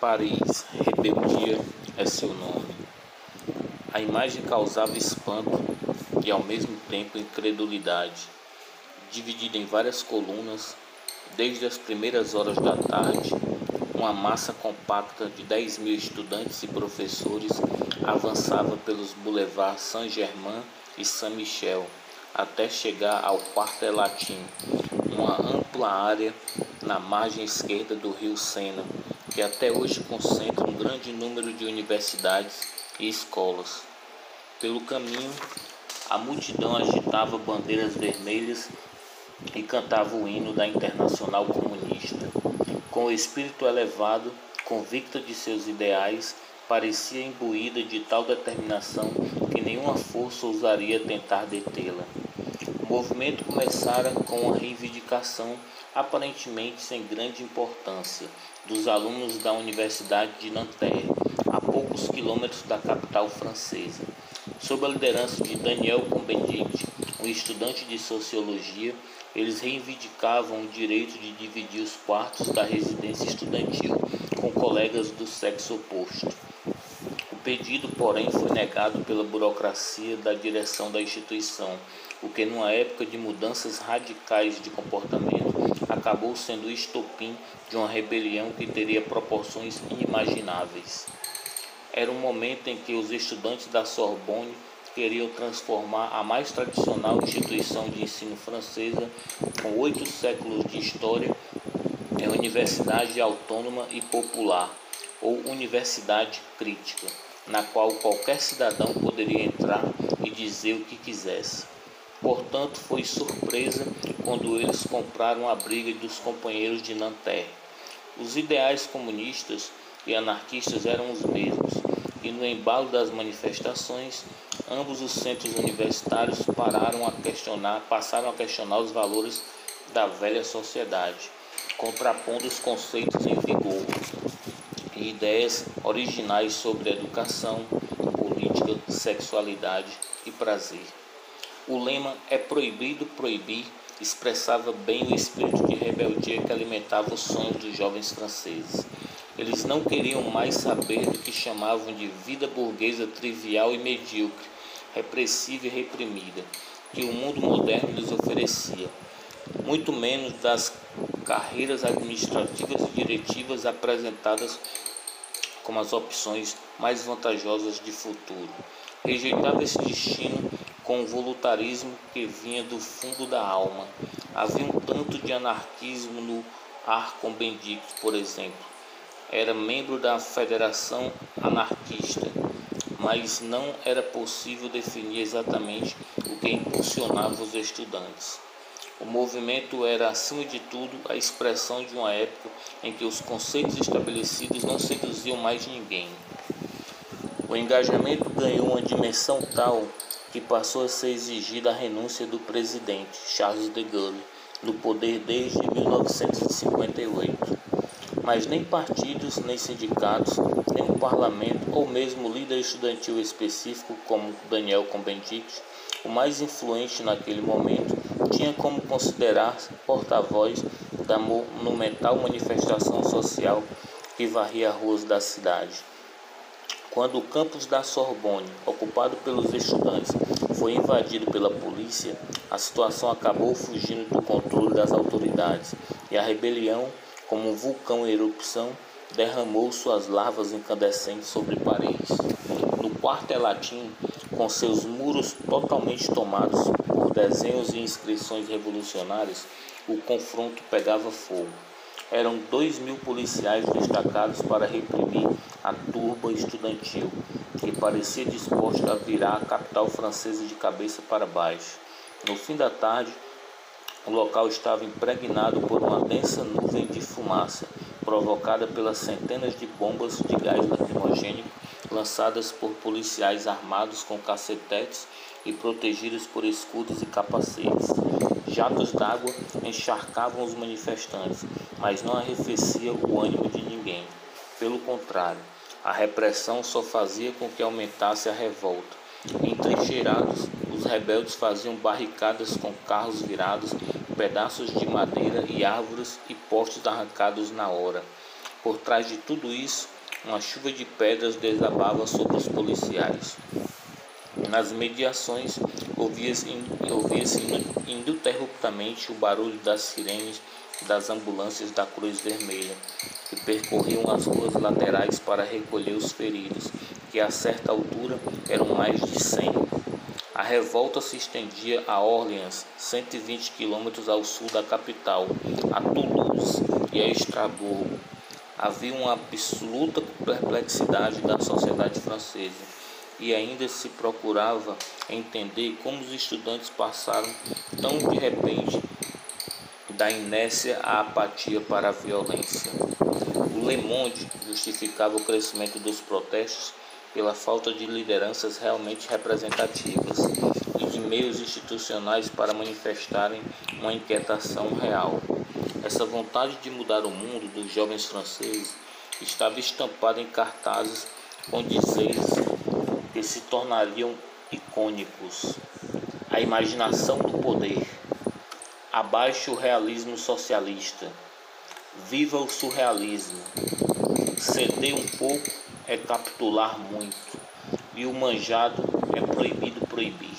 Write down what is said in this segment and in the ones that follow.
Paris, rebeldia é seu nome. A imagem causava espanto e ao mesmo tempo incredulidade. Dividida em várias colunas, desde as primeiras horas da tarde, uma massa compacta de 10 mil estudantes e professores avançava pelos boulevards Saint-Germain e Saint-Michel até chegar ao Quartel Latim, uma ampla área na margem esquerda do rio Sena, que até hoje concentra um grande número de universidades e escolas. Pelo caminho, a multidão agitava bandeiras vermelhas e cantava o hino da Internacional Comunista. Com o espírito elevado, convicta de seus ideais, parecia imbuída de tal determinação que nenhuma força ousaria tentar detê-la. O movimento começara com uma reivindicação aparentemente sem grande importância dos alunos da Universidade de Nanterre, a poucos quilômetros da capital francesa. Sob a liderança de Daniel Cohn-Bendit, um estudante de sociologia, eles reivindicavam o direito de dividir os quartos da residência estudantil com colegas do sexo oposto. O pedido, porém, foi negado pela burocracia da direção da instituição, o que, numa época de mudanças radicais de comportamento, acabou sendo o estopim de uma rebelião que teria proporções inimagináveis. Era um momento em que os estudantes da Sorbonne queriam transformar a mais tradicional instituição de ensino francesa, com oito séculos de história, em universidade autônoma e popular, ou universidade crítica, na qual qualquer cidadão poderia entrar e dizer o que quisesse. Portanto, foi surpresa quando eles compraram a briga dos companheiros de Nanterre. Os ideais comunistas e anarquistas eram os mesmos, e no embalo das manifestações, ambos os centros universitários pararam a questionar, passaram a questionar os valores da velha sociedade, contrapondo os conceitos em vigor e ideias originais sobre educação, política, sexualidade e prazer. O lema é proibido proibir expressava bem o espírito de rebeldia que alimentava os sonhos dos jovens franceses. Eles não queriam mais saber do que chamavam de vida burguesa trivial e medíocre, repressiva e reprimida, que o mundo moderno lhes oferecia, muito menos das carreiras administrativas e diretivas apresentadas como as opções mais vantajosas de futuro. Rejeitava esse destino com o voluntarismo que vinha do fundo da alma. Havia um tanto de anarquismo no Arcon Bendito, por exemplo. Era membro da Federação Anarquista, mas não era possível definir exatamente o que impulsionava os estudantes. O movimento era, acima de tudo, a expressão de uma época em que os conceitos estabelecidos não seduziam mais ninguém. O engajamento ganhou uma dimensão tal que passou a ser exigida a renúncia do presidente Charles de Gaulle no poder desde 1958. Mas nem partidos, nem sindicatos, nem o parlamento ou mesmo líder estudantil específico como Daniel Cohn-Bendit, o mais influente naquele momento, tinha como considerar-se porta-voz da monumental manifestação social que varria as ruas da cidade. Quando o campus da Sorbonne, ocupado pelos estudantes, foi invadido pela polícia, a situação acabou fugindo do controle das autoridades e a rebelião, como um vulcão em erupção, derramou suas larvas incandescentes sobre Paris. No quartel latim, com seus muros totalmente tomados por desenhos e inscrições revolucionárias, o confronto pegava fogo. Eram dois mil policiais destacados para reprimir a turba estudantil, que parecia disposta a virar a capital francesa de cabeça para baixo. No fim da tarde, o local estava impregnado por uma densa nuvem de fumaça, provocada pelas centenas de bombas de gás lacrimogêneo lançadas por policiais armados com cacetetes e protegidos por escudos e capacetes. Jatos d'água encharcavam os manifestantes, mas não arrefeciam o ânimo de ninguém. Pelo contrário, a repressão só fazia com que aumentasse a revolta. Entrincheirados, os rebeldes faziam barricadas com carros virados, pedaços de madeira e árvores e postes arrancados na hora. Por trás de tudo isso, uma chuva de pedras desabava sobre os policiais. Nas mediações, ouvia-se ouvia ininterruptamente o barulho das sirenes das ambulâncias da Cruz Vermelha, que percorriam as ruas laterais para recolher os feridos, que a certa altura eram mais de cem. A revolta se estendia a Orleans, 120 quilômetros ao sul da capital, a Toulouse e a Estrasburgo. Havia uma absoluta perplexidade da sociedade francesa e ainda se procurava entender como os estudantes passaram tão de repente da inércia à apatia para a violência. O Le Monde justificava o crescimento dos protestos pela falta de lideranças realmente representativas e de meios institucionais para manifestarem uma inquietação real. Essa vontade de mudar o mundo dos jovens franceses estava estampada em cartazes com dizeres que se tornariam icônicos. A imaginação do poder. Abaixo o realismo socialista. Viva o surrealismo. Ceder um pouco é capitular muito. E o manjado é proibido proibir.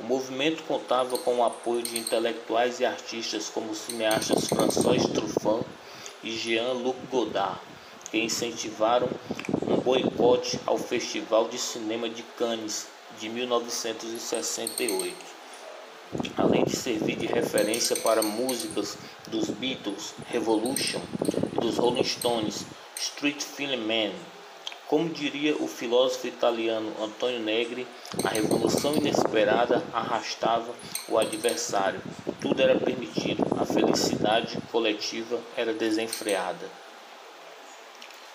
O movimento contava com o apoio de intelectuais e artistas como os cineastas François Truffaut e Jean-Luc Godard, que incentivaram um boicote ao Festival de Cinema de Cannes de 1968. Além de servir de referência para músicas dos Beatles, Revolution e dos Rolling Stones, Street Film Man. Como diria o filósofo italiano Antonio Negri, a revolução inesperada arrastava o adversário. Tudo era permitido, a felicidade coletiva era desenfreada.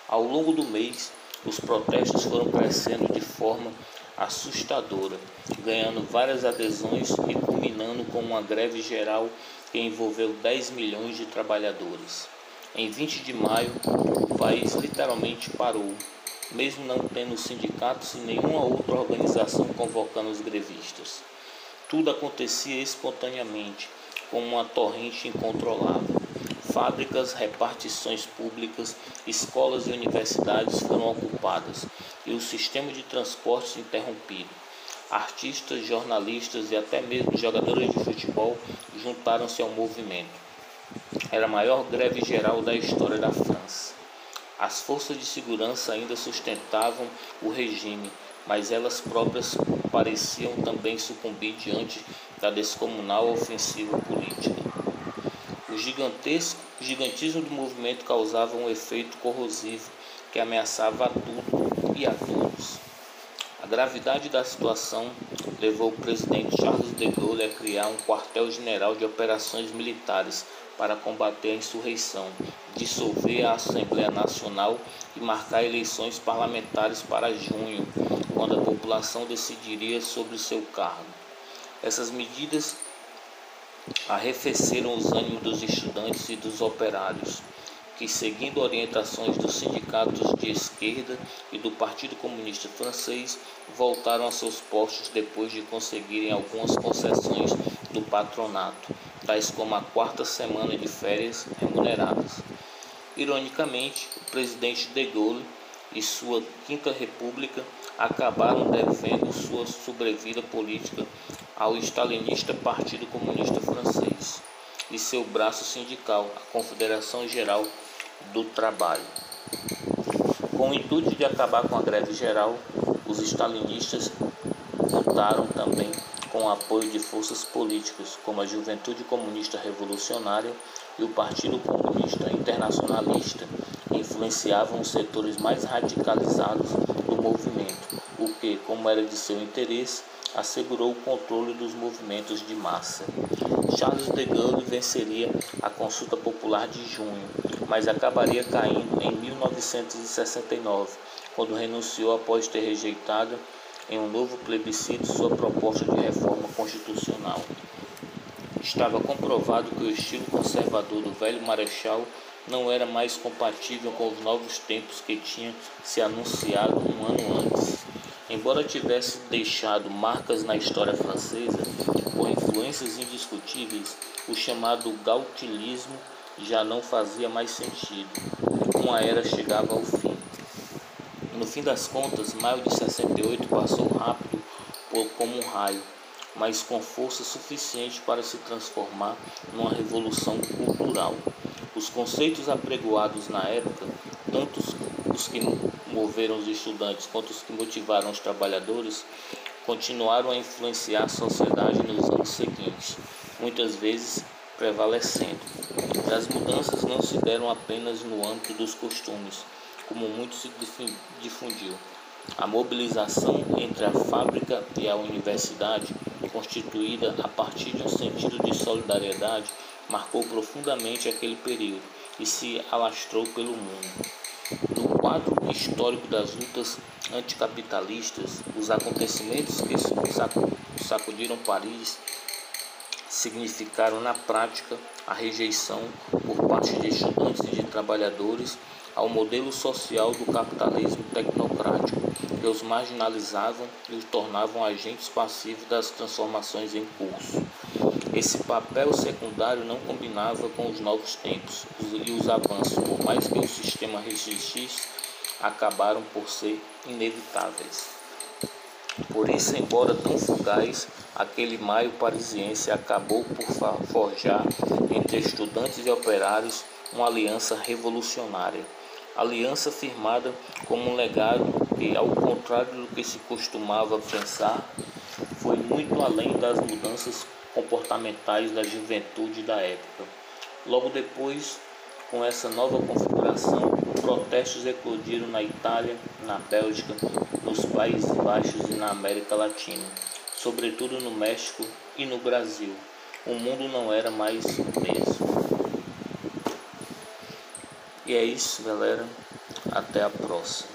Ao longo do mês, os protestos foram crescendo de forma assustadora, ganhando várias adesões e culminando com uma greve geral que envolveu 10 milhões de trabalhadores. Em 20 de maio, o país literalmente parou, mesmo não tendo sindicatos e nenhuma outra organização convocando os grevistas. Tudo acontecia espontaneamente, como uma torrente incontrolável. Fábricas, repartições públicas, escolas e universidades foram ocupadas e o sistema de transportes interrompido. Artistas, jornalistas e até mesmo jogadores de futebol juntaram-se ao movimento. Era a maior greve geral da história da França. As forças de segurança ainda sustentavam o regime, mas elas próprias pareciam também sucumbir diante da descomunal ofensiva política. O gigantesco gigantismo do movimento causava um efeito corrosivo que ameaçava a tudo e a todos. A gravidade da situação levou o presidente Charles de Gaulle a criar um quartel-general de operações militares para combater a insurreição, dissolver a Assembleia Nacional e marcar eleições parlamentares para junho, quando a população decidiria sobre seu cargo. Essas medidas arrefeceram os ânimos dos estudantes e dos operários, que, seguindo orientações dos sindicatos de esquerda e do Partido Comunista Francês, voltaram a seus postos depois de conseguirem algumas concessões do patronato, tais como a quarta semana de férias remuneradas. Ironicamente, o presidente de Gaulle e sua Quinta República acabaram devendo sua sobrevida política ao stalinista Partido Comunista Francês e seu braço sindical, a Confederação Geral do Trabalho. Com o intuito de acabar com a greve geral, os stalinistas contaram também com o apoio de forças políticas como a Juventude Comunista Revolucionária e o Partido Comunista Internacionalista, que influenciavam os setores mais radicalizados do movimento, o que, como era de seu interesse, assegurou o controle dos movimentos de massa. Charles de Gaulle venceria a consulta popular de junho, mas acabaria caindo em 1969, quando renunciou após ter rejeitado em um novo plebiscito sua proposta de reforma constitucional. Estava comprovado que o estilo conservador do velho marechal não era mais compatível com os novos tempos que tinha se anunciado um ano antes. Embora tivesse deixado marcas na história francesa por influências indiscutíveis, o chamado gautilismo já não fazia mais sentido. Um uma era chegava ao fim. No fim das contas, maio de 68 passou rápido como um raio, mas com força suficiente para se transformar numa revolução cultural. Os conceitos apregoados na época, tanto os que moveram os estudantes quanto os que motivaram os trabalhadores, continuaram a influenciar a sociedade nos anos seguintes, muitas vezes prevalecendo. As mudanças não se deram apenas no âmbito dos costumes, como muito se difundiu. A mobilização entre a fábrica e a universidade, constituída a partir de um sentido de solidariedade, marcou profundamente aquele período e se alastrou pelo mundo. No quadro histórico das lutas anticapitalistas, os acontecimentos que sacudiram Paris significaram na prática a rejeição por parte de estudantes e de trabalhadores ao modelo social do capitalismo tecnocrático, que os marginalizavam e os tornavam agentes passivos das transformações em curso. Esse papel secundário não combinava com os novos tempos e os avanços, por mais que o sistema resistisse, acabaram por ser inevitáveis. Por isso, embora tão fugaz, aquele maio parisiense acabou por forjar entre estudantes e operários uma aliança revolucionária. Aliança firmada como um legado que, ao contrário do que se costumava pensar, foi muito além das mudanças comportamentais da juventude da época. Logo depois, com essa nova configuração, protestos eclodiram na Itália, na Bélgica, nos Países Baixos e na América Latina, sobretudo no México e no Brasil. O mundo não era mais o mesmo. E é isso, galera. Até a próxima.